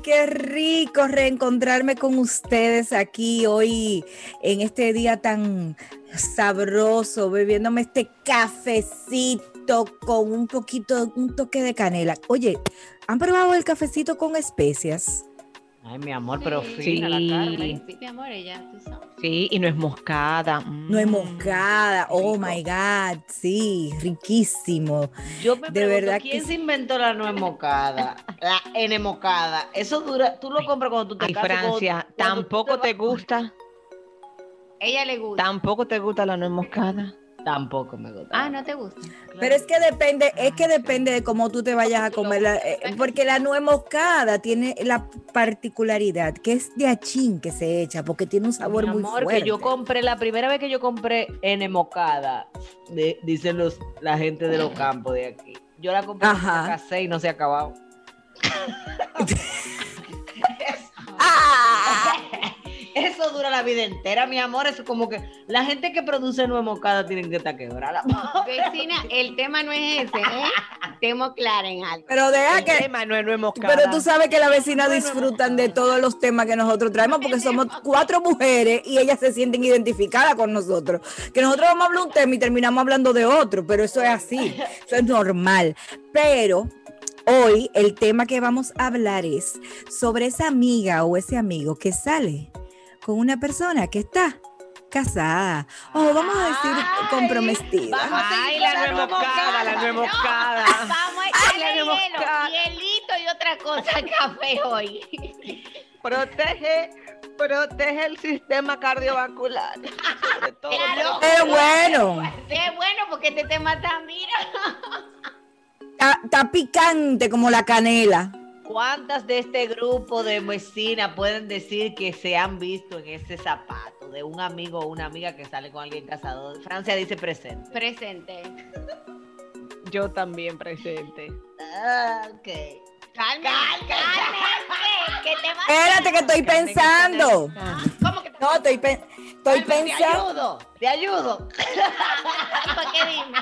Qué rico reencontrarme con ustedes aquí hoy en este día tan sabroso, bebiéndome este cafecito con un poquito, un toque de canela. Oye, ¿han probado el cafecito con especias? Ay, mi amor, pero Sí. fina la Carmen. Sí, mi amor, ella, tú sabes. Sí, y no es moscada. No es Mm. moscada. Oh rico. my God. Sí, riquísimo. Yo me De pregunto, verdad ¿quién sí. se inventó la nuez mocada? La N mocada. Eso dura, tú lo compras cuando tú te Ay, casas. cuando- Francia, cuando tú tampoco te vas- gusta, Ella le gusta. tampoco te gusta la nuez moscada. Tampoco me gusta. Ah, no te gusta. Pero es que depende, es que depende de cómo tú te vayas a comer, la- eh, porque la nuez moscada tiene la particularidad que es de achín que se echa, porque tiene un sabor Mi muy amor, fuerte. que yo compré, la primera vez que yo compré N mocada, de- dicen los, la gente de los campos de aquí. Yo la compré, Ajá. la casé y no se ha acabado. ¡Ah! Eso dura la vida entera, mi amor. Eso como que la gente que produce nuez mocada tienen que estar quebrada. Vecina, el tema no es ese, ¿eh? Estemos claros en algo. Pero deja El que, tema no es nuez moscada. pero tú sabes que las vecinas disfrutan de todos los temas que nosotros traemos, porque somos cuatro mujeres y ellas se sienten identificadas con nosotros. Que nosotros vamos a hablar un tema y terminamos hablando de otro, pero eso es así, eso es normal. Pero hoy el tema que vamos a hablar es sobre esa amiga o ese amigo que sale con una persona que está casada o vamos a decir Ay, comprometida. vamos a Ay, la con nuez nuez moscada, la nuez No. Vamos a echarle la hielo, hielito y otra cosa café hoy. Protege, protege el sistema cardiovascular. Sobre todo. Claro. ¡Qué bueno! Qué bueno porque este tema está, mira. Está, está picante como la canela. ¿Cuántas de este grupo de vecinas pueden decir que se han visto en ese zapato de un amigo o una amiga que sale con alguien casado? Francia dice presente. Presente. Yo también presente. Ah, ok. Carmen, Carmen, ¿qué te va Espérate que estoy pensando. ¿Cómo que te No, estoy, pe- estoy Carmen, Te pensando. ayudo, te ayudo. ¿Para qué dime?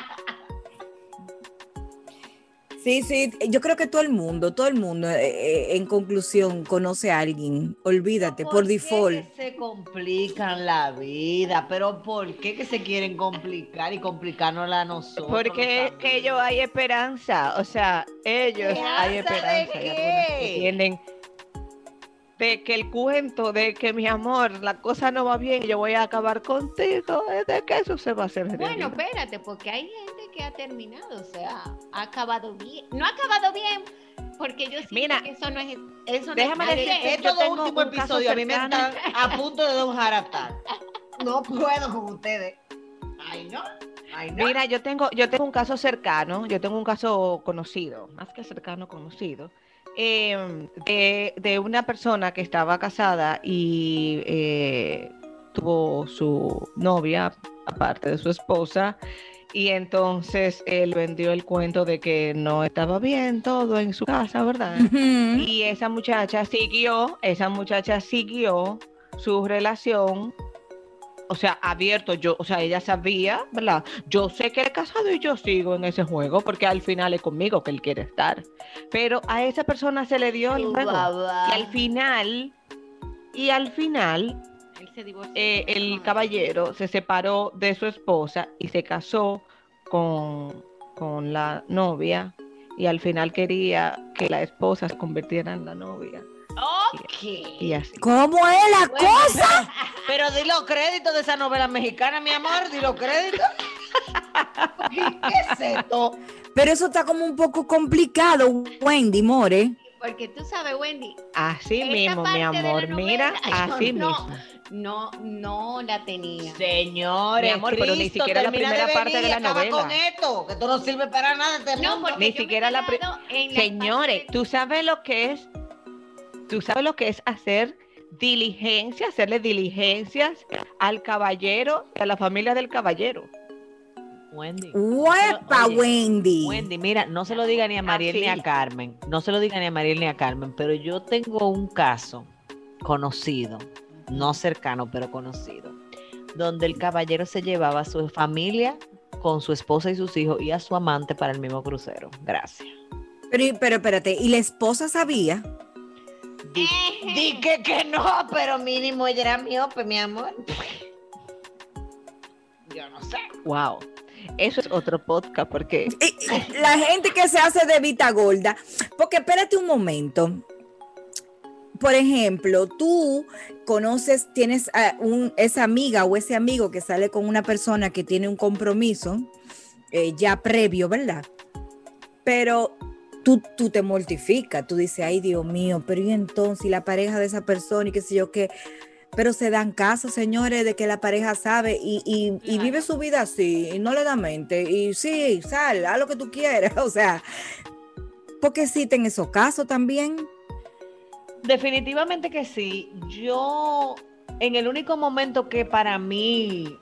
Sí, sí, yo creo que todo el mundo, todo el mundo, eh, eh, en conclusión, conoce a alguien. Olvídate, por qué default. que se complican la vida? ¿Pero por qué que se quieren complicar y complicárnosla a nosotros? Porque que ellos hay esperanza, o sea, ellos hay ¿Esperanza de qué? tienen de que el cuento de que mi amor, la cosa no va bien y yo voy a acabar contigo, es de que eso se va a hacer Bueno, realidad. espérate, porque hay gente que ha terminado, o sea, ha acabado bien. No ha acabado bien, porque yo siento Mira, que eso no es. Eso déjame no es tengo últimos un caso episodios a mí me están a punto de dar un jaraptar. No puedo con ustedes. Ay, no. Ay, no. Mira, yo tengo, yo tengo un caso cercano, yo tengo un caso conocido, más que cercano, conocido, eh, de, de una persona que estaba casada y eh, tuvo su novia, aparte de su esposa, y entonces él vendió el cuento de que no estaba bien todo en su casa, ¿verdad? Y esa muchacha siguió, esa muchacha siguió su relación o sea, abierto, yo, o sea, ella sabía, ¿verdad? Yo sé que él es casado y yo sigo en ese juego porque al final es conmigo que él quiere estar. Pero a esa persona se le dio el juego. Y al final, y al final, Él se divorció. eh, el caballero se separó de su esposa y se casó con, con la novia y al final quería que la esposa se convirtiera en la novia Ok. y así. ¿Cómo es la cosa? Pero di los créditos de esa novela mexicana, mi amor, di los créditos. ¿Qué es esto? Pero eso está como un poco complicado, Wendy More. Porque tú sabes, Wendy, Así mismo, mi amor, mira, novela, así no. mismo. no, no la tenía. Señores, Mi amor, pero ni siquiera la primera parte venir de la novela. con esto, que esto no sirve para nada este No, mundo. porque Ni siquiera la pri- quedado en la Señores, parte- tú sabes lo que es, tú sabes lo que es hacer diligencia, hacerle diligencias al caballero y a la familia del caballero. Wendy. ¡Huepa, Oye, Wendy! Wendy, mira, no se lo diga ni a Mariel ni a. Carmen, no se lo diga ni a Mariel ni a Carmen, pero yo tengo un caso conocido, no cercano, pero conocido, donde el caballero se llevaba a su familia con su esposa y sus hijos y a su amante para el mismo crucero. Gracias. Pero, pero espérate, ¿y la esposa sabía? Di, di que, que no, pero mínimo ella era miope, mi amor. Yo no sé. Wow. Eso es otro podcast porque Y- y La gente que se hace de vita gorda. Porque espérate un momento. Por ejemplo, tú conoces, tienes a un, esa amiga o ese amigo que sale con una persona que tiene un compromiso eh, ya previo, ¿verdad? Pero tú, tú te mortificas, tú dices, ay Dios mío, pero y entonces y la pareja de esa persona y qué sé yo qué. Pero se dan caso, señores, de que la pareja sabe y, y- y Claro. vive su vida así, y no le da mente. Y sí, sal, haz lo que tú quieras. O sea, porque existen esos casos también. Definitivamente que sí. Yo, en el único momento que para mí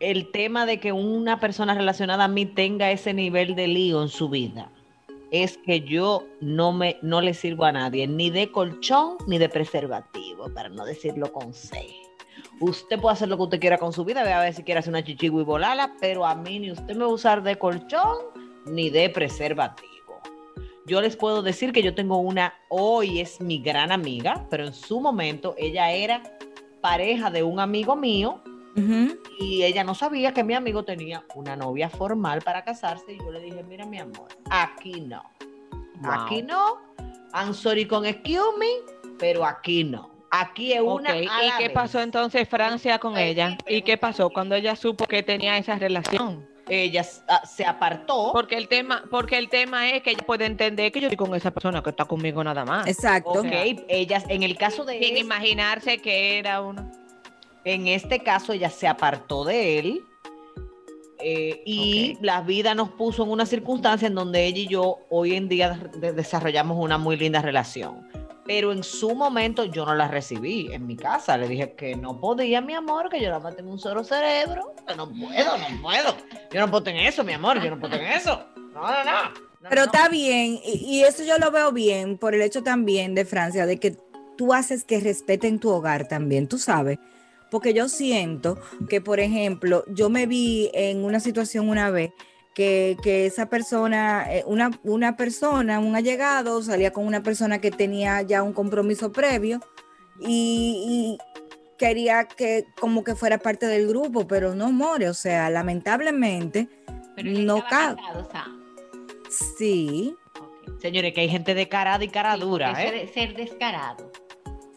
el tema de que una persona relacionada a mí tenga ese nivel de lío en su vida es que yo no me no le sirvo a nadie, ni de colchón ni de preservativo, para no decirlo con C. Usted puede hacer lo que usted quiera con su vida, ve a ver si quiere hacer una chichigua y volarla, pero a mí ni usted me va a usar de colchón ni de preservativo. Yo les puedo decir que yo tengo una, hoy es mi gran amiga, pero en su momento ella era pareja de un amigo mío Y ella no sabía que mi amigo tenía una novia formal para casarse y yo le dije, mira mi amor, aquí no, aquí no, I'm sorry con excuse me, pero aquí no, aquí es una... Ok, a ¿Y qué vez. pasó entonces Francia con ella? ¿Y qué pasó cuando ella supo que tenía esa relación? Ella ah, se apartó. Porque el tema, porque el tema es que ella puede entender que yo estoy con esa persona que está conmigo nada más. Exacto. Ok, ellas, en el caso de Sin imaginarse que era uno. En este caso, ella se apartó de él eh, y Ok. la vida nos puso en una circunstancia en donde ella y yo hoy en día de- desarrollamos una muy linda relación. Pero en su momento yo no la recibí en mi casa. Le dije que no podía, mi amor, que yo nada más tengo un solo cerebro. Que no puedo, no puedo. Yo no puedo tener eso, mi amor. Yo no puedo tener eso. No, no, no. No, Pero no. está bien, y, y eso yo lo veo bien por el hecho también de Francia, de que tú haces que respeten tu hogar también, tú sabes. Porque yo siento que, por ejemplo, yo me vi en una situación una vez que, que esa persona, eh, una, una persona, un allegado, salía con una persona que tenía ya un compromiso previo y, y quería que como que fuera parte del grupo, pero no more, o sea, lamentablemente, Pero no estaba ca- casado, o sea, sí. Señores, que hay gente de cara y cara Sí, dura, ¿eh? Ser descarado.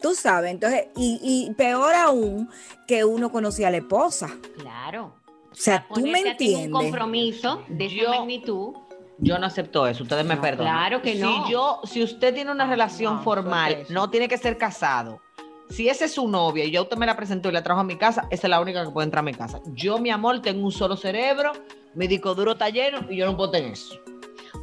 Tú sabes, entonces, y, y peor aún que uno conocía a la esposa. Claro. O sea, tú me Ponerte a ti en un entiendes. compromiso de Yo- esa magnitud. Yo no acepto eso, ustedes me No, perdonan. claro que no. Si yo, si usted tiene una relación no, formal, no tiene que ser casado. Si esa es su novia y ya usted me la presentó y la trajo a mi casa, esa es la única que puede entrar a mi casa. Yo, mi amor, tengo un solo cerebro, mi disco duro está lleno y yo no puedo tener eso.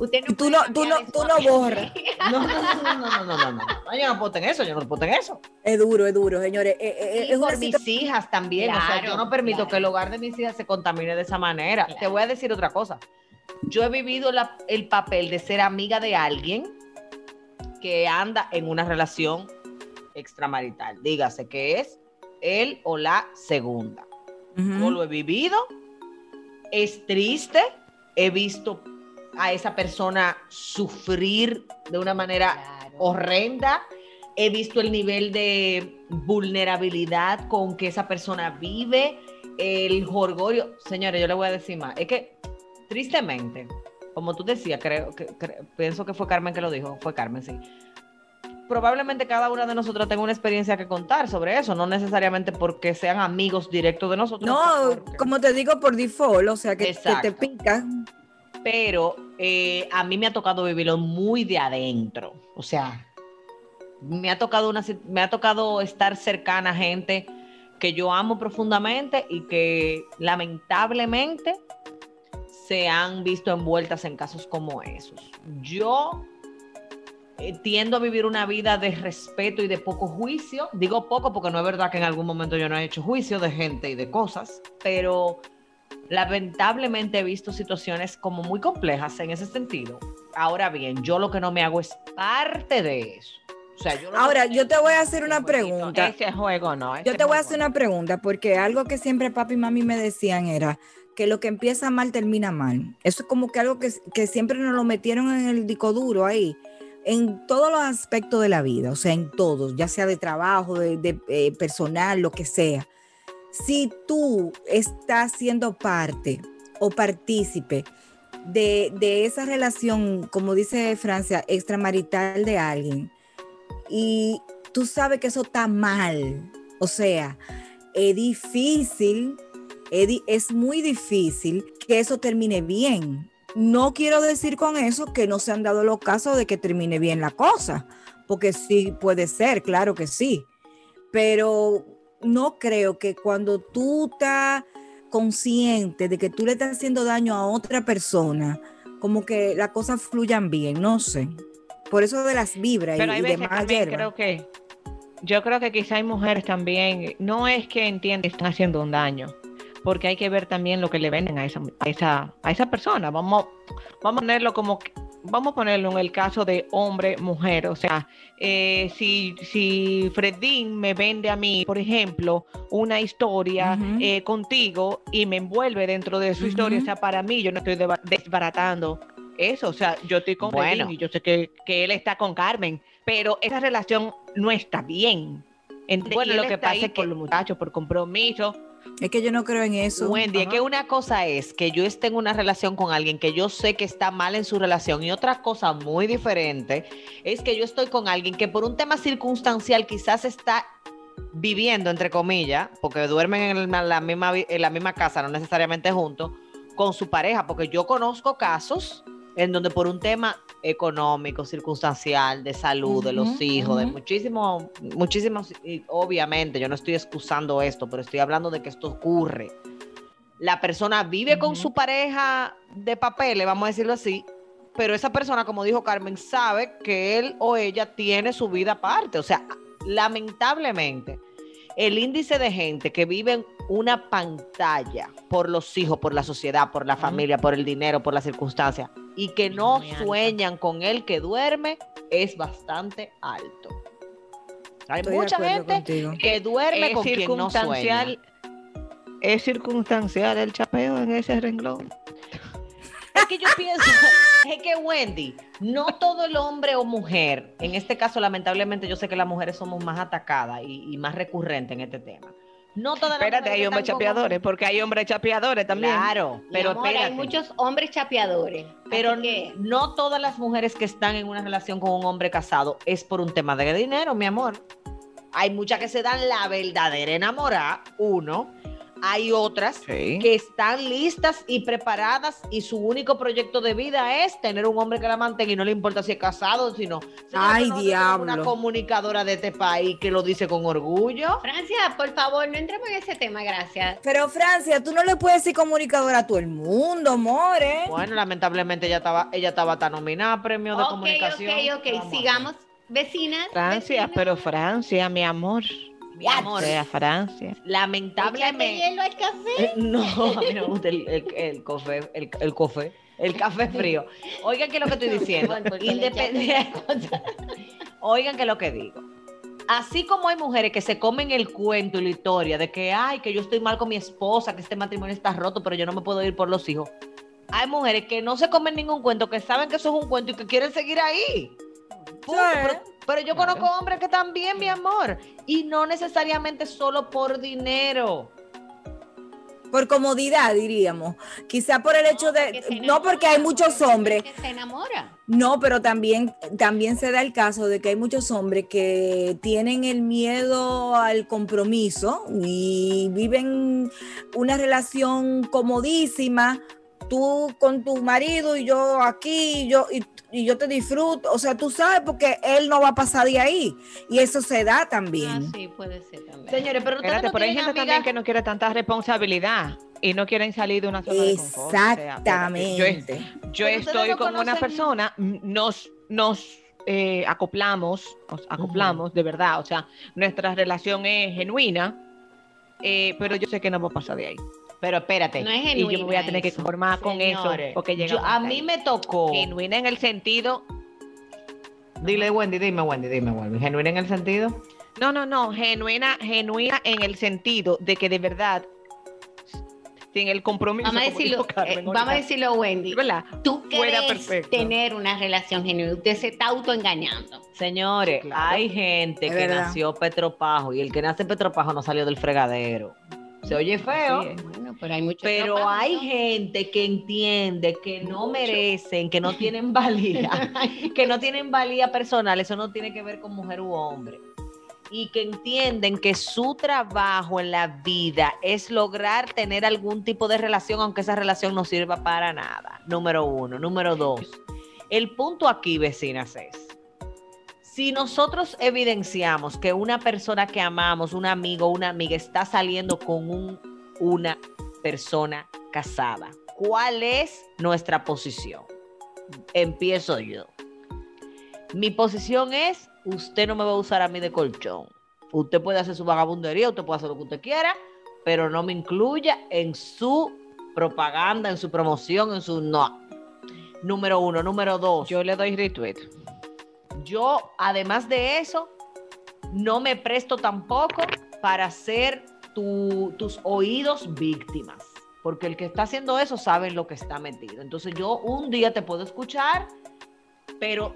Usted no tú no, tú no, tú no borras. No, no, no, no, no, no, no, en eso, yo no voten eso. Es duro, es duro, señores. Eh, eh, eh, es por mis hijas también, o sea, yo no permito que el hogar de mis hijas se contamine de esa manera. Te voy a decir otra cosa. Yo he vivido el papel de ser amiga de alguien que anda en una relación extramarital, dígase que es él o la segunda. Yo lo he vivido, es triste, he visto a esa persona sufrir de una manera Claro. horrenda. He visto el nivel de vulnerabilidad con que esa persona vive, el jorgorio. Señores, yo le voy a decir más. Es que, tristemente, como tú decías, creo que pienso que fue Carmen que lo dijo. Fue Carmen, sí. Probablemente cada una de nosotros tenga una experiencia que contar sobre eso, no necesariamente porque sean amigos directos de nosotros. No, porque- como te digo, por default, o sea, que, que te pica. Pero eh, a mí me ha tocado vivirlo muy de adentro. O sea, me ha tocado una, me ha tocado estar cercana a gente que yo amo profundamente y que lamentablemente se han visto envueltas en casos como esos. Yo eh, tiendo a vivir una vida de respeto y de poco juicio. Digo poco porque no es verdad que en algún momento yo no he hecho juicio de gente y de cosas, pero lamentablemente he visto situaciones como muy complejas en ese sentido. Ahora bien, yo lo que no me hago es parte de eso. O sea, yo Ahora, yo te voy a hacer una pregunta. Ese juego no. Yo te voy a hacer no. una pregunta, porque algo que siempre papi y mami me decían era que lo que empieza mal termina mal. Eso es como que algo que, que siempre nos lo metieron en el disco duro ahí, en todos los aspectos de la vida, o sea, en todos, ya sea de trabajo, de, de, eh, personal, lo que sea. Si tú estás siendo parte o partícipe de, de esa relación, como dice Francia, extramarital de alguien, y tú sabes que eso está mal, o sea, es difícil, es, es muy difícil que eso termine bien. No quiero decir con eso que no se han dado los casos de que termine bien la cosa, porque sí puede ser, claro que sí, pero no creo que cuando tú estás consciente de que tú le estás haciendo daño a otra persona, como que las cosas fluyan bien, no sé. Por eso de las vibras Pero y, hay y veces demás hierbas. creo que yo creo que quizá hay mujeres también, no es que entiendan que están haciendo un daño, porque hay que ver también lo que le venden a esa, a esa, a esa persona. Vamos, vamos a ponerlo como, que- vamos a ponerlo en el caso de hombre, mujer. O sea, eh, si, si Fredín me vende a mí, por ejemplo, una historia eh, contigo y me envuelve dentro de su historia, o sea, para mí yo no estoy desbaratando eso. O sea, yo estoy con Bueno. Fredín y yo sé que, que él está con Carmen, pero esa relación no está bien. Ent- Bueno, y lo que pasa es que- por los muchachos, por compromiso. Es que yo no creo en eso. Wendy, es que una cosa es que yo esté en una relación con alguien que yo sé que está mal en su relación y otra cosa muy diferente es que yo estoy con alguien que por un tema circunstancial quizás está viviendo, entre comillas, porque duermen en la misma, en la misma casa, no necesariamente juntos, con su pareja, porque yo conozco casos en donde por un tema económico, circunstancial, de salud, de los hijos, de ujú. muchísimos, muchísimos, y obviamente, yo no estoy excusando esto, pero estoy hablando de que esto ocurre. La persona vive con su pareja de papeles, vamos a decirlo así, pero esa persona, como dijo Carmen, sabe que él o ella tiene su vida aparte. O sea, lamentablemente, el índice de gente que vive en una pantalla por los hijos, por la sociedad, por la familia, por el dinero, por las circunstancias, y que no sueñan con el que duerme, es bastante alto. Hay Estoy mucha gente contigo. que duerme es con quien no sueña. circunstancial. Es circunstancial el chapeo en ese renglón. Es que yo pienso, es que Wendy, no todo el hombre o mujer, en este caso lamentablemente yo sé que las mujeres somos más atacadas y, y más recurrentes en este tema. No todas las Espérate, mujeres hay que hombres chapeadores, porque hay hombres chapeadores también. Claro, pero amor, espérate. hay muchos hombres chapeadores. Pero que- no todas las mujeres que están en una relación con un hombre casado es por un tema de dinero, mi amor. Hay muchas que se dan la verdadera enamorada, uno. Hay otras Sí. que están listas y preparadas y su único proyecto de vida es tener un hombre que la mantenga y no le importa si es casado, sino Ay, tenemos diablo. una comunicadora de este país que lo dice con orgullo. Francia, por favor, no entremos en ese tema, gracias. Pero Francia, tú no le puedes decir comunicadora a todo el mundo, more. Bueno, lamentablemente ella estaba ella estaba tan nominada a premio de Ok, comunicación. ok, ok, a sigamos. Vecinas. Francia, vecinas. pero Francia, mi amor. Mi amor, Francia. Lamentablemente hielo al café. Eh, No, a mí no me gusta el, el, el café, el, el café, el café frío. Oigan que lo que estoy diciendo. Le Independiente. Oigan que lo que digo. así como hay mujeres que se comen el cuento y la historia de que, ay, que yo estoy mal con mi esposa, que este matrimonio está roto, pero yo no me puedo ir por los hijos. Hay mujeres que no se comen ningún cuento, que saben que eso es un cuento y que quieren seguir ahí. Punto. Sí. Pero, pero yo conozco hombres que también, mi amor, y no necesariamente solo por dinero. Por comodidad, diríamos. Quizá por el hecho de... No porque hay muchos hombres. se enamora. No, pero también, también se da el caso de que hay muchos hombres que tienen el miedo al compromiso y viven una relación comodísima, tú con tu marido y yo aquí, y yo, y, y yo te disfruto. O sea, tú sabes porque él no va a pasar de ahí. Y eso se da Ah, también. sí, puede ser también. Señores, pero Espérate, no pero hay gente también que no quiere tanta responsabilidad y no quieren salir de una zona de confort. O sea, espérate, yo, Exactamente. yo estoy no con una persona, nos, nos eh, acoplamos, nos acoplamos, de verdad, o sea, nuestra relación es genuina, eh, pero yo sé que no va a pasar de ahí. Pero espérate. No es Y yo me voy a genuina tener que conformar con eso, porque yo- a mí me tocó. Genuina en el sentido, Dile, Wendy, dime, Wendy, dime, Wendy. ¿Genuina en el sentido? no, no, no, genuina, genuina en el sentido de que de verdad, sin el compromiso, Vamos a decirlo, Carmen eh, vamos a decirlo, Wendy. ¿verdad? Tú quieres tener una relación genuina. Usted se está autoengañando. Señores, Sí, claro. hay gente Es que verdad. nació Petropajo y el que nace Petropajo no salió del fregadero. Se oye feo. Bueno, pero hay muchos. Pero trabajos, hay ¿no? gente que entiende que no Mucho. merecen, que no tienen valía, que no tienen valía personal, eso no tiene que ver con mujer u hombre. Y que entienden que su trabajo en la vida es lograr tener algún tipo de relación, aunque esa relación no sirva para nada. Número uno. Número dos. El punto aquí, vecinas, es, si nosotros evidenciamos que una persona que amamos, un amigo, una amiga, está saliendo con un, una persona casada, ¿cuál es nuestra posición? Empiezo yo. Mi posición es, usted no me va a usar a mí de colchón. Usted puede hacer su vagabundería, usted puede hacer lo que usted quiera, pero no me incluya en su propaganda, en su promoción, en su no. Número uno. Número dos. Yo le doy retweet. Yo, además de eso, no me presto tampoco para hacer tu- tus oídos víctimas. Porque el que está haciendo eso sabe en lo que está metido. Entonces yo un día te puedo escuchar, pero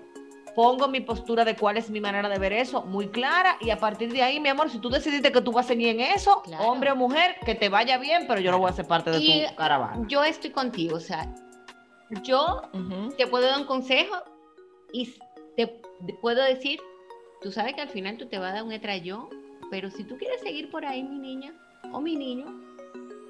pongo mi postura de cuál es mi manera de ver eso muy clara y a partir de ahí, mi amor, si tú decidiste que tú vas a seguir en eso, Claro. hombre o mujer, que te vaya bien, pero yo no voy a ser parte de Y- tu caravana. Yo estoy contigo, o sea, yo te puedo dar un consejo y puedo decir, tú sabes que al final tú te vas a dar un estrellón, pero si tú quieres seguir por ahí, mi niña o mi niño,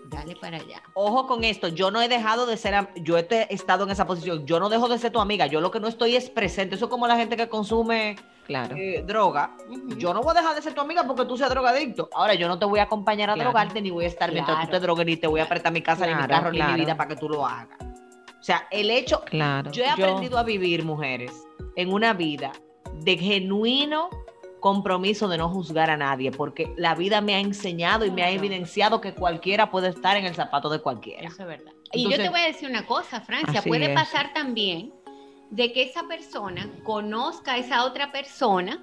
dale para allá. Ojo con esto, yo no he dejado de ser, yo he estado en esa posición, yo no dejo de ser tu amiga, yo lo que no estoy es presente, eso es como la gente que consume Claro. eh, droga, yo no voy a dejar de ser tu amiga porque tú seas drogadicto, ahora yo no te voy a acompañar a Claro. drogarte ni voy a estar mientras tú te drogues ni te voy a prestar mi casa ni mi Claro, carro ni mi vida para que tú lo hagas. O sea, el hecho, Claro. yo he aprendido a vivir, mujeres, en una vida de genuino compromiso de no juzgar a nadie, porque la vida me ha enseñado y me ha evidenciado que cualquiera puede estar en el zapato de cualquiera. Eso es verdad. y yo te voy a decir una cosa, Francia, puede es. pasar también de que esa persona conozca a esa otra persona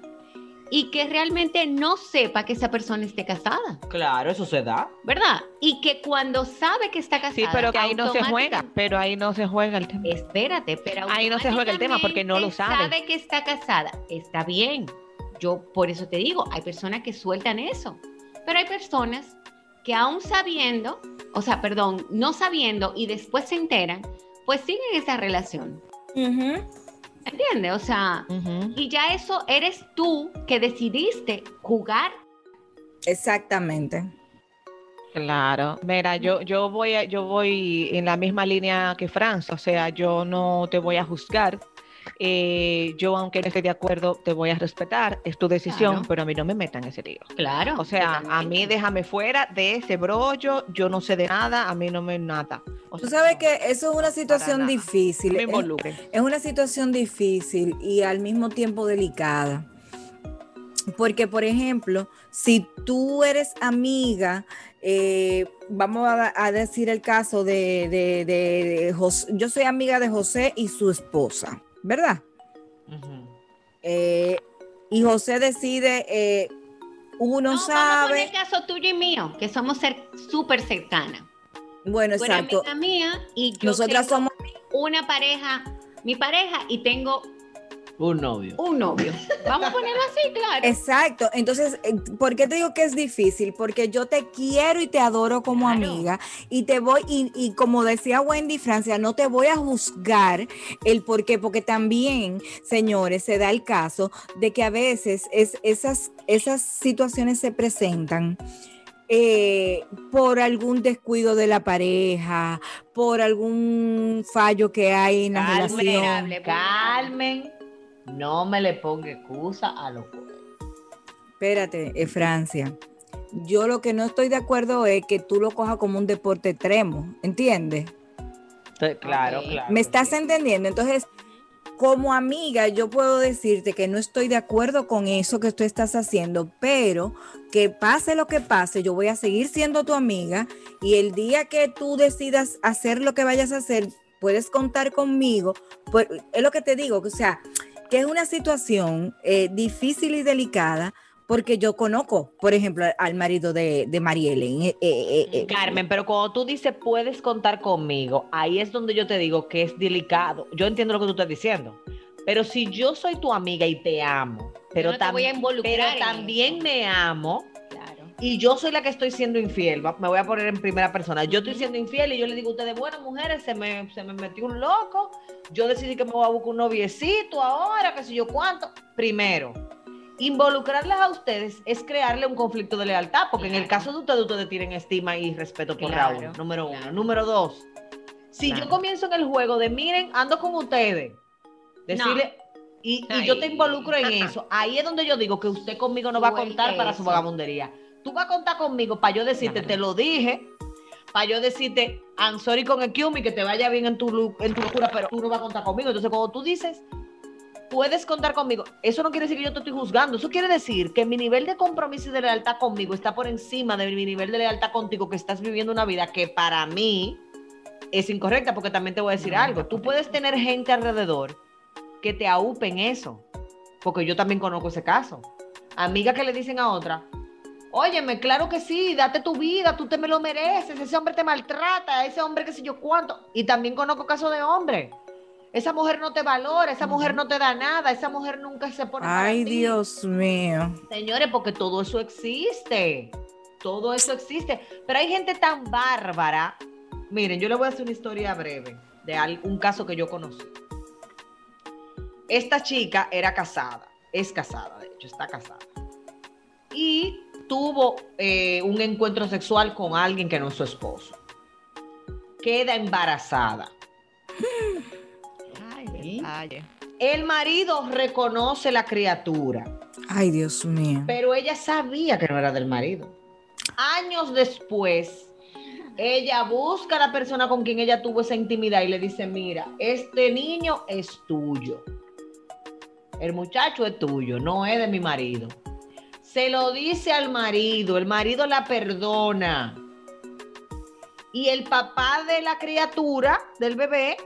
y que realmente no sepa que esa persona esté casada, Claro, eso se da. ¿verdad? Y que cuando sabe que está casada, Sí, pero que ahí no se juega, pero ahí no se juega el tema. Espérate, pero Ahí no se juega el tema porque no lo sabe. Sabe que está casada, está bien. Yo por eso te digo, hay personas que sueltan eso, pero hay personas que aún sabiendo, o sea, perdón, no sabiendo y después se enteran, pues siguen esa relación. Ujú. ¿Entiendes? O sea, y ya eso eres tú que decidiste jugar. Exactamente. Claro, mira, yo, yo voy a- yo voy en la misma línea que Francia, o sea, yo no te voy a juzgar. Eh, yo, aunque no esté de acuerdo, te voy a respetar, es tu decisión, Claro. pero a mí no me metan en ese lío. Claro. O sea, a mí déjame fuera de ese brollo, yo no sé de nada, a mí no me nada. O Tú sabes no, que eso es una situación difícil. no me Es- involucre. Es una situación difícil y al mismo tiempo delicada. Porque, por ejemplo, si tú eres amiga, eh, vamos a, a decir el caso de, de- de- de Jos- yo soy amiga de José y su esposa, ¿verdad? Eh, y José decide eh, uno No, Vamos a sabe. poner el caso tuyo y mío, que somos súper cercanas. Bueno, exacto. amiga mía y yo Nosotras tengo somos. una pareja, mi pareja, y tengo Un novio. un novio. Vamos a ponerlo así, claro. Exacto. Entonces, eh, ¿por qué te digo que es difícil? Porque yo te quiero y te adoro como Claro. amiga y te voy, y, y como decía Wendy Francia, no te voy a juzgar el por qué, porque también, señores, se da el caso de que a veces es, esas, esas situaciones se presentan. eh, por algún descuido de la pareja, por algún fallo que hay en la Calmen, relación. vulnerable. calmen. No me le ponga excusa a los jóvenes. Espérate, eh, Francia. Yo lo que no estoy de acuerdo es que tú lo cojas como un deporte extremo, ¿entiendes? Claro, claro. ¿Me estás sí. entendiendo? Entonces, como amiga, yo puedo decirte que no estoy de acuerdo con eso que tú estás haciendo, pero que pase lo que pase, yo voy a seguir siendo tu amiga y el día que tú decidas hacer lo que vayas a hacer, puedes contar conmigo. Pues, es lo que te digo, o sea, que es una situación eh, difícil y delicada porque yo conozco, por ejemplo, al marido de, de Marielen. eh, eh, Carmen, pero cuando tú dices puedes contar conmigo, ahí es donde yo te digo que es delicado. Yo entiendo lo que tú estás diciendo. Pero si yo soy tu amiga y te amo, pero, no te voy a tam- involucrar pero también eso. me amo. Y yo soy la que estoy siendo infiel, me voy a poner en primera persona. Yo estoy siendo infiel y yo le digo a ustedes, bueno, mujeres, se me, se me metió un loco, yo decidí que me voy a buscar un noviecito ahora, qué sé yo cuánto. Primero, involucrarlas a ustedes es crearle un conflicto de lealtad, porque en el caso de ustedes, ustedes tienen estima y respeto por Claro, Raúl, número uno. Número dos, si yo comienzo en el juego de, miren, ando con ustedes, decirle... Y, y yo te involucro en eso. Ahí es donde yo digo que usted conmigo no va a contar para su vagabundería. Tú vas a contar conmigo para yo decirte, te lo dije, para yo decirte, I'm sorry con el Kiumi, que te vaya bien en tu, en tu locura, pero tú no vas a contar conmigo. Entonces, cuando tú dices, puedes contar conmigo, eso no quiere decir que yo te estoy juzgando. Eso quiere decir que mi nivel de compromiso y de lealtad conmigo está por encima de mi nivel de lealtad contigo, que estás viviendo una vida que para mí es incorrecta, porque también te voy a decir algo. Tú puedes tener gente alrededor que te aupen eso, porque yo también conozco ese caso. Amigas que le dicen a otra, óyeme, claro que sí, date tu vida, tú te me lo mereces, ese hombre te maltrata, ese hombre qué sé yo cuánto. Y también conozco casos de hombres. Esa mujer no te valora, esa mujer no te da nada, esa mujer nunca se pone Ay. Dios mío. Señores, porque todo eso existe. Todo eso existe. Pero hay gente tan bárbara. Miren, yo le voy a hacer una historia breve de un caso que yo conocí. Esta chica era casada, es casada, de hecho, está casada. Y tuvo eh, un encuentro sexual con alguien que no es su esposo. Queda embarazada. Ay. El marido reconoce la criatura. Ay, Dios mío. Pero ella sabía que no era del marido. Años después, ella busca a la persona con quien ella tuvo esa intimidad y le dice, mira, este niño es tuyo. El muchacho es tuyo, no es de mi marido. Se lo dice al marido, el marido la perdona. Y el papá de la criatura, del bebé,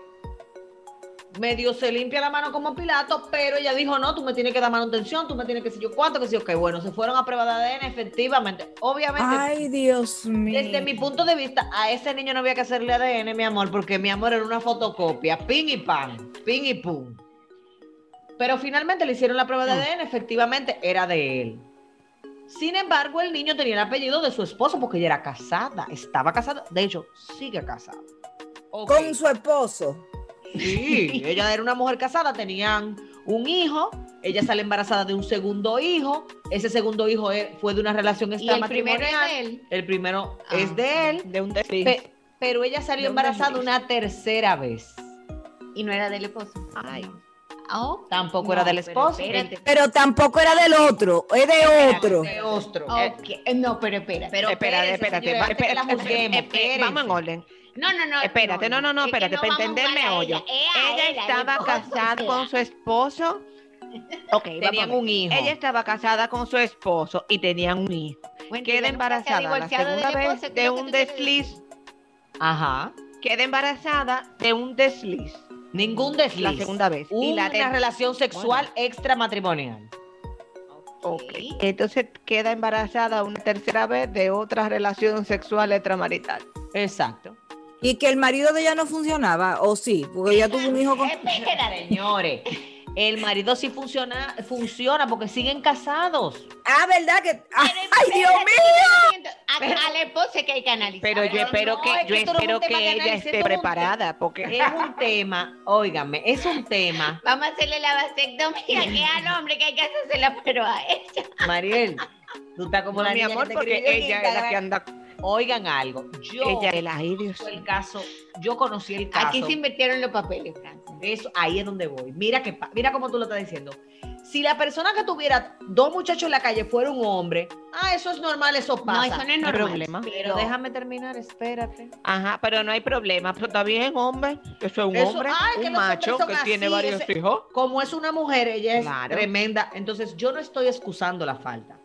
medio se limpia la mano como Pilato, pero ella dijo, no, tú me tienes que dar manutención, tú me tienes que decir yo cuánto, que sí, ok, bueno, se fueron a prueba de ADN, efectivamente. Obviamente, Ay, Dios mío. desde mi punto de vista, a ese niño no había que hacerle ADN, mi amor, porque mi amor era una fotocopia, pin y pan, pin y pum. Pero finalmente le hicieron la prueba de ADN, efectivamente era de él. Sin embargo, el niño tenía el apellido de su esposo porque ella era casada, estaba casada, de hecho, sigue casada. Con su esposo. Sí, ella era una mujer casada, tenían un hijo, ella sale embarazada de un segundo hijo, ese segundo hijo e- fue de una relación Y el primero extramatrimonial. es de él. El primero Ah. es de él, De un pe- pero ella salió De embarazada una tercera vez. Y no era del esposo. Ay. Oh, Tampoco no, era del pero esposo. espérate. Pero tampoco era del otro, es de otro. De ostro. Ok, eh, No, pero espera. Pero espérate, espérate. Vamos en orden. No, no, no. Espérate, no, no, no, es que espérate, no para entenderme hoyo. ella, Ella estaba casada con su esposo. Ok, Tenían un hijo. Ella estaba casada con su esposo y tenían un hijo. Bueno, Queda embarazada la segunda vez esposo, ¿qué es de un desliz. Ajá. Queda embarazada de un desliz. Ningún desliz. La segunda vez. Y Una la ter- relación sexual extramatrimonial. Ok. Ok. Entonces queda embarazada una tercera vez de otra relación sexual extramarital. Exacto. Y que el marido de ella no funcionaba, o sí, porque ella tuvo un hijo con. Espera, señores. El marido sí funciona, funciona porque siguen casados. Ah, ¿verdad que? ¡Ay, Dios mío! A, a la esposa es que hay que analizar. Pero yo Pero espero no, que, yo espero que que ella esté preparada, porque Es un tema, óigame, es un tema. Vamos a hacerle la vasectomía, que al hombre que hay que hacérsela, pero a ella. Mariel, tú estás como No, la mi niña amor, que porque ella es la que anda, Oigan algo, yo ella es Dios el caso, yo conocí el caso. Aquí se invirtieron los papeles, Francia. Eso, ahí es donde voy. Mira que mira cómo tú lo estás diciendo. Si la persona que tuviera dos muchachos en la calle fuera un hombre, ah, eso es normal, eso pasa. No, eso no es hay normal. problema. Pero déjame terminar, espérate. Ajá, pero no hay problema, pero está bien, hombre. Eso es un Eso- hombre, ay, que un los macho que tiene varios ese- hijos. Como es una mujer, ella es Claro. tremenda. Entonces, yo no estoy excusando la falta.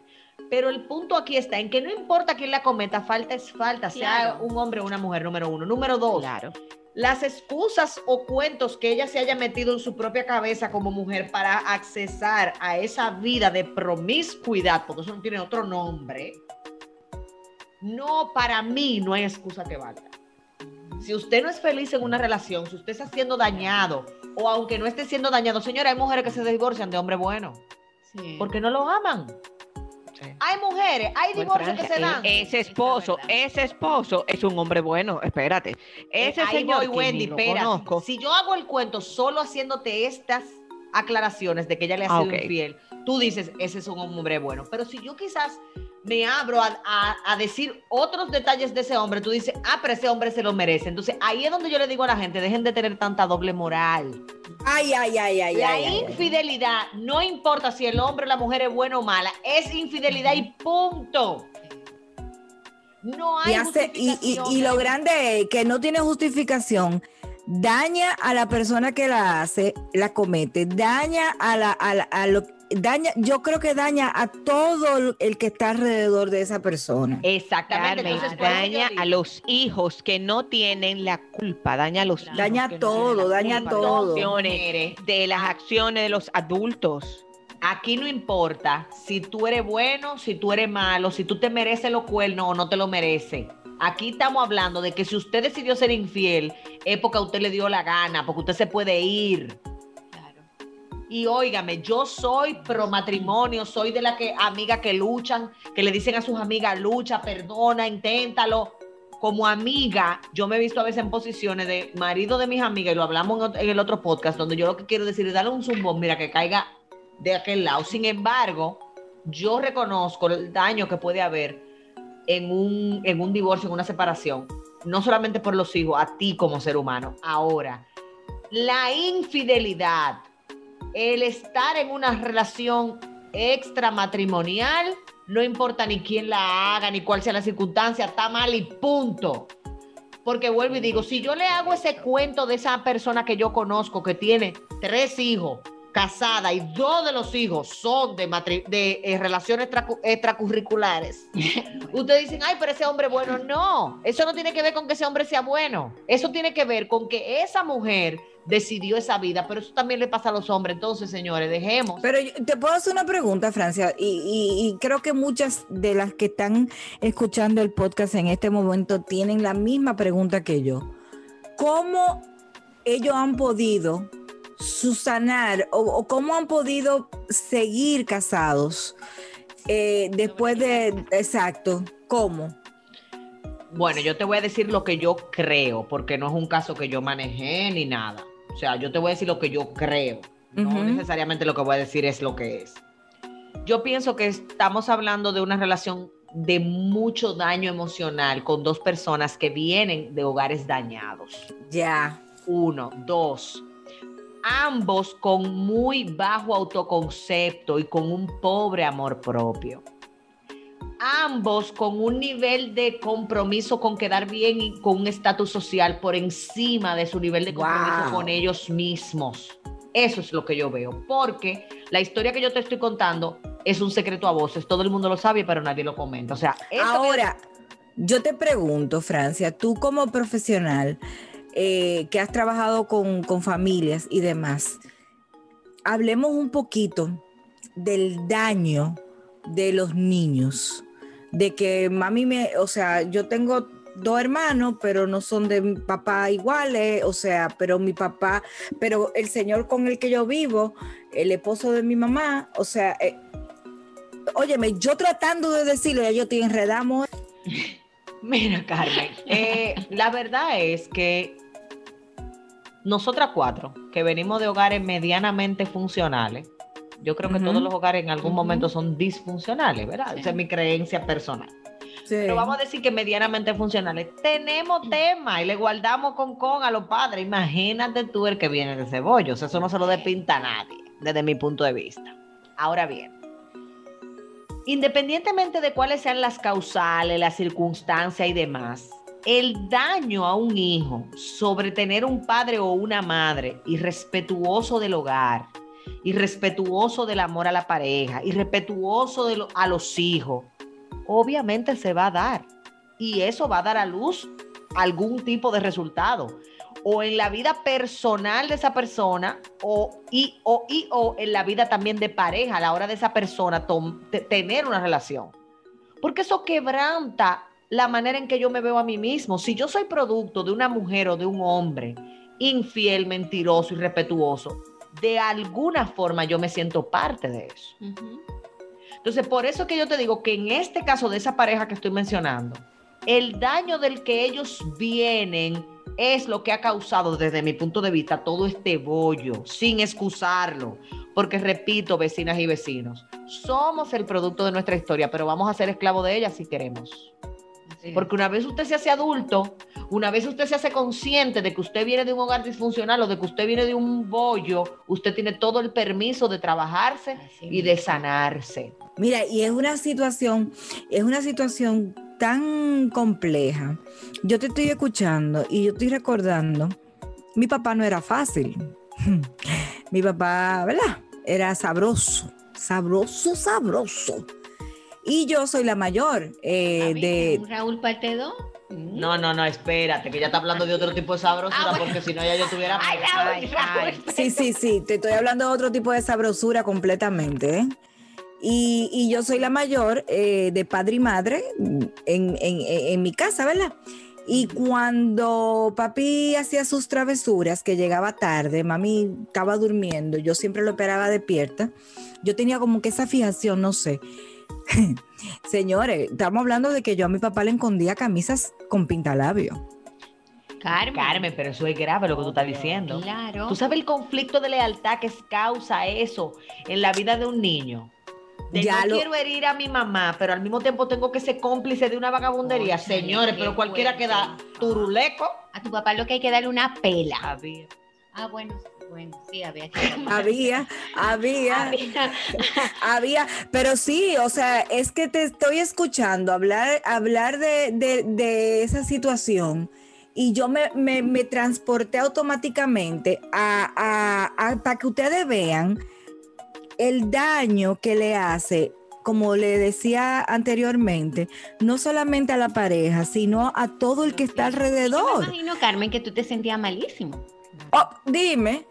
Pero el punto aquí está en que no importa quién la cometa, falta es falta, sea un hombre o una mujer, número uno. Número dos, Claro. las excusas o cuentos que ella se haya metido en su propia cabeza como mujer para accesar a esa vida de promiscuidad, porque eso no tiene otro nombre, no, para mí no hay excusa que valga. Si usted no es feliz en una relación, si usted está siendo dañado, o aunque no esté siendo dañado, señora, hay mujeres que se divorcian de hombre bueno, Sí. porque no lo aman. Hay mujeres, hay Bueno, divorcios que se dan. e- Ese esposo, ese esposo es un hombre bueno, espérate. Ese Eh, señor voy, que Wendy, conozco. Si yo hago el cuento solo haciéndote estas aclaraciones de que ella le ha Ah, sido ok. infiel, tú dices, ese es un hombre bueno. Pero si yo quizás me abro a, a- a decir otros detalles de ese hombre, tú dices, ah, pero ese hombre se lo merece. Entonces ahí es donde yo le digo a la gente, dejen de tener tanta doble moral. Ay, ay, ay, ay, la ay, ay, ay. infidelidad, no importa si el hombre o la mujer es bueno o mala, es infidelidad y punto. No hay Y, hace- y, y lo grande es que no tiene justificación. Daña a la persona que la hace, la comete, daña a la, a la- a lo, daña, yo creo que daña a todo el que está alrededor de esa persona. Exactamente. Entonces, daña a los hijos que no tienen la culpa, daña a los hijos Daña no todo, daña culpa todo. de las acciones, Mujeres, de las acciones de los adultos. Aquí no importa si tú eres bueno, si tú eres malo, si tú te mereces los cuernos o no te lo mereces. Aquí estamos hablando de que si usted decidió ser infiel, es porque a usted le dio la gana, porque usted se puede ir. Claro. Y óigame, yo soy pro matrimonio, soy de las que amigas que luchan, que le dicen a sus amigas, lucha, perdona, inténtalo. Como amiga, yo me he visto a veces en posiciones de marido de mis amigas, y lo hablamos en el otro podcast, donde yo lo que quiero decir es darle un zumbón, mira, que caiga de aquel lado. Sin embargo, yo reconozco el daño que puede haber en un, en un divorcio, en una separación, no solamente por los hijos, a ti como ser humano. Ahora, la infidelidad, el estar en una relación extramatrimonial, no importa ni quién la haga, ni cuál sea la circunstancia, está mal y punto. Porque vuelvo y digo, si yo le hago ese cuento de esa persona que yo conozco que tiene tres hijos, casada y dos de los hijos son de, de eh, relaciones extracu- extracurriculares, ustedes dicen, ay, pero ese hombre bueno. No, eso no tiene que ver con que ese hombre sea bueno. Eso tiene que ver con que esa mujer decidió esa vida, pero eso también le pasa a los hombres. Entonces, señores, dejemos. Pero yo- te puedo hacer una pregunta, Francia, y creo que muchas de las que están escuchando el podcast en este momento tienen la misma pregunta que yo. ¿Cómo ellos han podido susanar o, o cómo han podido seguir casados eh, después de, exacto, cómo? Bueno, yo te voy a decir lo que yo creo, porque no es un caso que yo manejé ni nada. O sea, yo te voy a decir lo que yo creo. No necesariamente lo que voy a decir es lo que es. Yo pienso que estamos hablando de una relación de mucho daño emocional con dos personas que vienen de hogares dañados. Ya. Uno, dos. Ambos con muy bajo autoconcepto y con un pobre amor propio. Ambos con un nivel de compromiso con quedar bien y con un estatus social por encima de su nivel de compromiso Wow. con ellos mismos. Eso es lo que yo veo, porque la historia que yo te estoy contando es un secreto a voces. Todo el mundo lo sabe, pero nadie lo comenta. O sea, que- Ahora, yo te pregunto, Francia, tú como profesional eh, que has trabajado con, familias y demás, hablemos un poquito del daño de los niños. De que mami me, o sea, yo tengo dos hermanos, pero no son de papá iguales, o sea, pero mi papá, pero el señor con el que yo vivo, el esposo de mi mamá, o sea, eh, óyeme, yo tratando de decirlo, ya yo te enredamos. Mira, Carmen, eh, la verdad es que nosotras cuatro, que venimos de hogares medianamente funcionales, yo creo que todos los hogares en algún momento son disfuncionales, ¿verdad? Esa es mi creencia personal. Sí. Pero vamos a decir que medianamente funcionales. Tenemos tema y le guardamos con con a los padres. Imagínate tú el que viene de cebollos. Eso no se lo despinta a nadie, desde mi punto de vista. Ahora bien, independientemente de cuáles sean las causales, las circunstancias y demás, el daño a un hijo sobre tener un padre o una madre irrespetuoso del hogar, irrespetuoso del amor a la pareja, irrespetuoso de a los hijos, obviamente se va a dar. Y eso va a dar a luz algún tipo de resultado. O en la vida personal de esa persona, o y, o, o en la vida también de pareja, a la hora de esa persona tener una relación. Porque eso quebranta la manera en que yo me veo a mí mismo. Si yo soy producto de una mujer o de un hombre infiel, mentiroso, irrespetuoso, de alguna forma yo me siento parte de eso. Entonces, por eso que yo te digo que en este caso de esa pareja que estoy mencionando, el daño del que ellos vienen es lo que ha causado desde mi punto de vista todo este bollo, sin excusarlo. Porque repito, vecinas y vecinos, somos el producto de nuestra historia, pero vamos a ser esclavos de ella si queremos. Porque una vez usted se hace adulto, una vez usted se hace consciente de que usted viene de un hogar disfuncional o de que usted viene de un bollo, usted tiene todo el permiso de trabajarse Así y de sanarse. Mira, y es una situación, es una situación tan compleja. Yo te estoy escuchando y yo estoy recordando, mi papá no era fácil. Mi papá, ¿verdad? Era sabroso, sabroso, sabroso. Y yo soy la mayor eh, de... Raúl parte 2. No, no, no, espérate, que ya está hablando de otro tipo de sabrosura, Ah, bueno. porque si no ya yo tuviera... Ay, Raúl, Raúl. Sí, sí, sí, te estoy hablando de otro tipo de sabrosura completamente. ¿eh? Y, y yo soy la mayor eh, de padre y madre en, en- en- en mi casa, ¿verdad? Y cuando papi hacía sus travesuras, que llegaba tarde, mami estaba durmiendo, yo siempre lo esperaba despierta, yo tenía como que esa fijación, no sé. Señores, estamos hablando de que yo a mi papá le escondía camisas con pintalabio. Carmen. Carmen, pero eso es grave lo que tú estás diciendo. Claro. ¿Tú sabes el conflicto de lealtad que causa eso en la vida de un niño? De Ya no lo- quiero herir a mi mamá, pero al mismo tiempo tengo que ser cómplice de una vagabundería. Señores, pero cualquiera fuerte. queda turuleco. A tu papá lo que hay que darle una pela. Ah, bueno, bueno, sí, había que Había, había. Había. Había, pero sí, o sea, es que te estoy escuchando hablar, hablar de, de- de esa situación y yo me, me- me transporté automáticamente a, a- a- para que ustedes vean el daño que le hace, como le decía anteriormente, no solamente a la pareja, sino a todo el que está Yo me alrededor. imagino, Carmen, que tú te sentías malísimo. Oh, dime,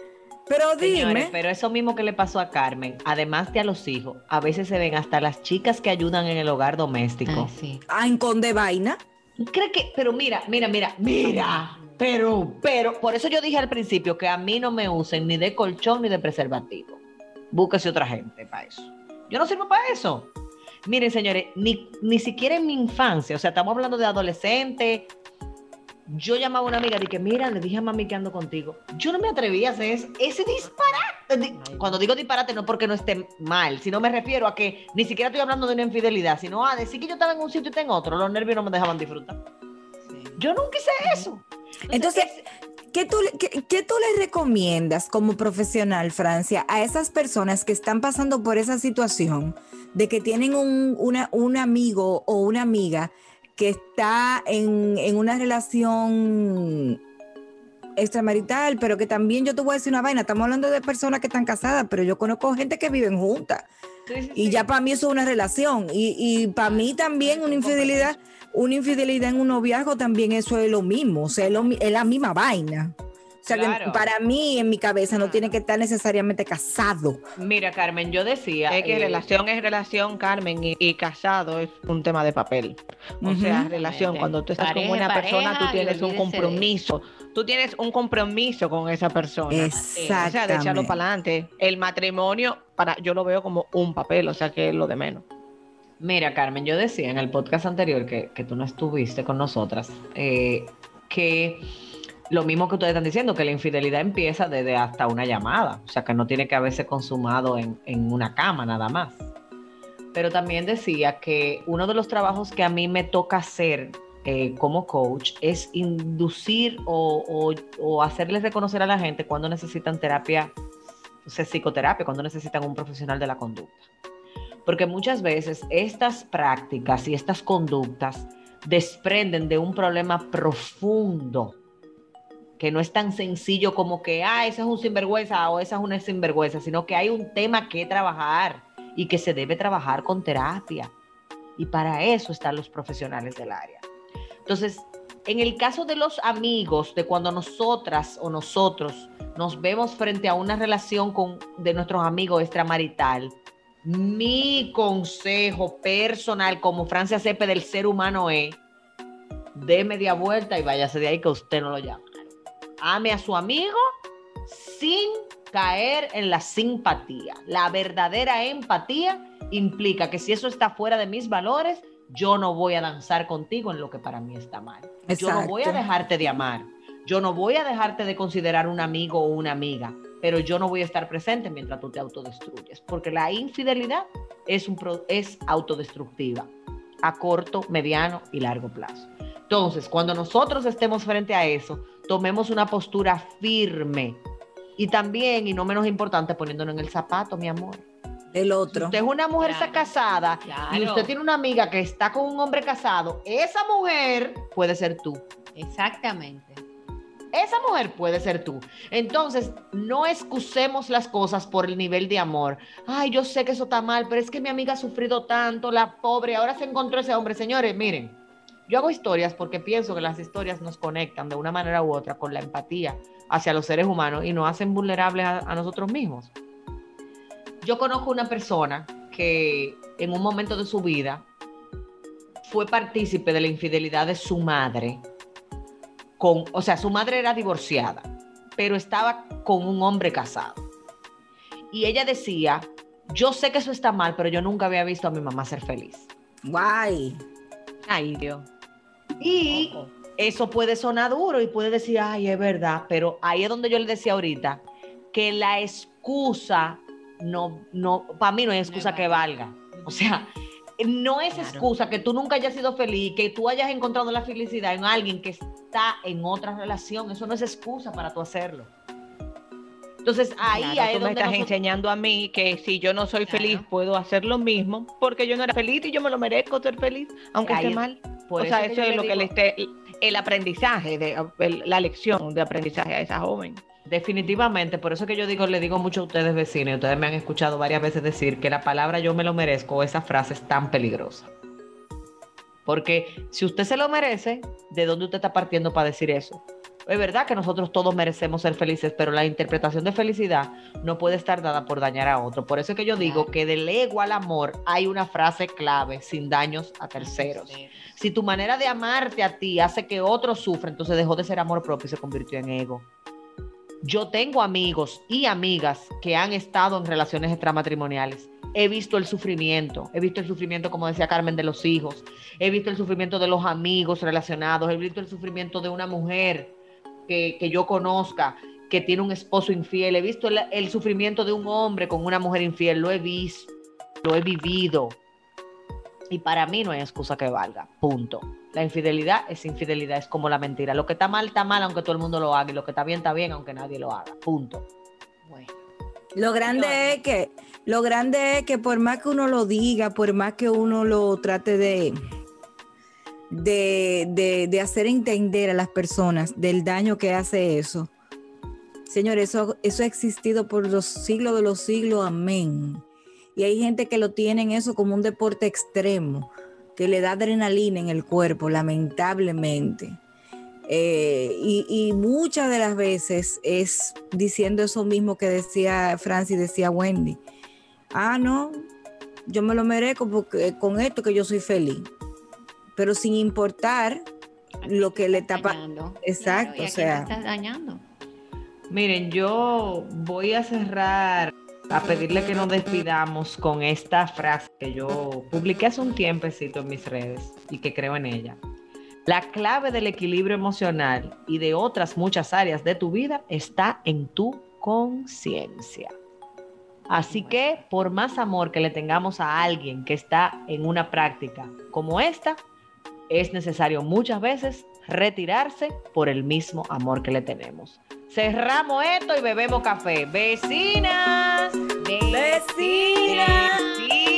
pero Señores, dime. pero eso mismo que le pasó a Carmen, además de a los hijos, a veces se ven hasta las chicas que ayudan en el hogar doméstico. Ah, sí. Ah, en Conde Vaina. ¿Tú crees que? Pero mira, mira, mira, mira. Pero, pero, por eso yo dije al principio que a mí no me usen ni de colchón ni de preservativo. Búsquese otra gente para eso. Yo no sirvo para eso. Miren, señores, ni, ni siquiera en mi infancia, o sea, estamos hablando de adolescente. Yo llamaba a una amiga y dije, mira, le dije a mami que ando contigo. Yo no me atreví a hacer ese, ese disparate. Di- Cuando digo disparate no porque no esté mal, sino me refiero a que ni siquiera estoy hablando de una infidelidad, sino a decir que yo estaba en un sitio y estaba en otro. Los nervios no me dejaban disfrutar. Yo nunca hice eso. Entonces, ¿qué tú, le- qué, qué tú le recomiendas como profesional, Francia, a esas personas que están pasando por esa situación de que tienen un, una- un amigo o una amiga que está en, en una relación extramarital, pero que también yo te voy a decir una vaina, estamos hablando de personas que están casadas, pero yo conozco gente que viven juntas. Y ya para mí eso es una relación. Y, y para mí también una infidelidad, una infidelidad en un noviazgo también eso es lo mismo. O sea, es, lo es la misma vaina. O sea, que para mí, en mi cabeza, no tiene que estar necesariamente casado. Mira, Carmen, yo decía. Es que eh, relación es relación, Carmen, y, y casado es un tema de papel. O sea, relación, cuando tú estás Pareja, con una persona, tú tienes un compromiso. Tú tienes un compromiso con esa persona. O sea, de echarlo para adelante. El matrimonio, para, yo lo veo como un papel, o sea, que es lo de menos. Mira, Carmen, yo decía en el podcast anterior que, que tú no estuviste con nosotras, eh, que lo mismo que ustedes están diciendo, que la infidelidad empieza desde hasta una llamada, o sea, que no tiene que haberse consumado en, en una cama nada más. Pero también decía que uno de los trabajos que a mí me toca hacer eh, como coach es inducir o, o, hacerles reconocer a la gente cuando necesitan terapia, o sea, psicoterapia, cuando necesitan un profesional de la conducta. Porque muchas veces estas prácticas y estas conductas desprenden de un problema profundo, que no es tan sencillo como que, ah, ese es un sinvergüenza o esa es una sinvergüenza, sino que hay un tema que trabajar y que se debe trabajar con terapia. Y para eso están los profesionales del área. Entonces, en el caso de los amigos, de cuando nosotras o nosotros nos vemos frente a una relación con, de nuestros amigos extramarital, mi consejo personal como Francia Cepe del ser humano es, dé media vuelta y váyase de ahí que usted no lo llama. Ame a su amigo sin caer en la simpatía. La verdadera empatía implica que si eso está fuera de mis valores, yo no voy a danzar contigo en lo que para mí está mal. Yo no voy a dejarte de amar. Yo no voy a dejarte de considerar un amigo o una amiga, pero yo no voy a estar presente mientras tú te autodestruyes, porque la infidelidad es, un pro- es autodestructiva a corto, mediano y largo plazo. Entonces, cuando nosotros estemos frente a eso, tomemos una postura firme y también, y no menos importante, poniéndonos en el zapato, mi amor. Del Si otro. usted es una mujer Claro. casada y usted tiene una amiga que está con un hombre casado, esa mujer puede ser tú. Exactamente. Esa mujer puede ser tú. Entonces, no excusemos las cosas por el nivel de amor. Ay, yo sé que eso está mal, pero es que mi amiga ha sufrido tanto, la pobre, ahora se encontró ese hombre. Señores, miren, yo hago historias porque pienso que las historias nos conectan de una manera u otra con la empatía hacia los seres humanos y nos hacen vulnerables a, a nosotros mismos. Yo conozco una persona que en un momento de su vida fue partícipe de la infidelidad de su madre con, o sea, su madre era divorciada, pero estaba con un hombre casado. Y ella decía, yo sé que eso está mal, pero yo nunca había visto a mi mamá ser feliz. Guay. Ay, Dios. Y eso puede sonar duro y puede decir, ay, es verdad, pero ahí es donde yo le decía ahorita que la excusa no, no, para mí no hay excusa que valga. O sea, no es Claro. excusa que tú nunca hayas sido feliz, que tú hayas encontrado la felicidad en alguien que está en otra relación. Eso no es excusa para tú hacerlo. Entonces ahí, Claro, ahí es tú me donde estás nosotros- enseñando a mí que si yo no soy Claro. feliz, puedo hacer lo mismo, porque yo no era feliz y yo me lo merezco ser feliz, aunque Ahí esté es- mal. por o sea, eso es lo que le esté, el aprendizaje, de, el- la lección de aprendizaje a esa joven. Definitivamente, por eso que yo digo, le digo mucho a ustedes vecinos, ustedes me han escuchado varias veces decir que la palabra yo me lo merezco, esa frase es tan peligrosa. Porque si usted se lo merece, ¿de dónde usted está partiendo para decir eso? Es verdad que nosotros todos merecemos ser felices, pero la interpretación de felicidad no puede estar dada por dañar a otro. Por eso es que yo digo que del ego al amor hay una frase clave, sin daños a terceros. Si tu manera de amarte a ti hace que otros sufran, entonces dejó de ser amor propio y se convirtió en ego. Yo tengo amigos y amigas que han estado en relaciones extramatrimoniales. He visto el sufrimiento, he visto el sufrimiento, como decía Carmen, de los hijos, he visto el sufrimiento de los amigos relacionados, he visto el sufrimiento de una mujer que, que yo conozca que tiene un esposo infiel, he visto el, el sufrimiento de un hombre con una mujer infiel, lo he visto, lo he vivido. Y para mí no hay excusa que valga, punto. La infidelidad es infidelidad, es como la mentira. Lo que está mal está mal aunque todo el mundo lo haga y lo que está bien está bien aunque nadie lo haga, punto. Bueno, Lo grande es que, lo grande es que por más que uno lo diga, por más que uno lo trate de, de, de, de hacer entender a las personas del daño que hace eso, señor, eso, eso ha existido por los siglos de los siglos, amén. Y hay gente que lo tiene en eso como un deporte extremo, que le da adrenalina en el cuerpo, lamentablemente. Eh, y, y muchas de las veces es diciendo eso mismo que decía Francis, decía Wendy. Ah, no, yo me lo merezco porque con esto que yo soy feliz. Pero sin importar lo que le Estás tapa. dañando. Exacto, Claro, ¿y a o sea. estás dañando. Miren, yo voy a cerrar a pedirle que nos despidamos con esta frase que yo publiqué hace un tiempecito en mis redes y que creo en ella. La clave del equilibrio emocional y de otras muchas áreas de tu vida está en tu conciencia. Así que por más amor que le tengamos a alguien que está en una práctica como esta, es necesario muchas veces retirarse por el mismo amor que le tenemos. Cerramos esto y bebemos café. Vecinas, vecinas. vecinas.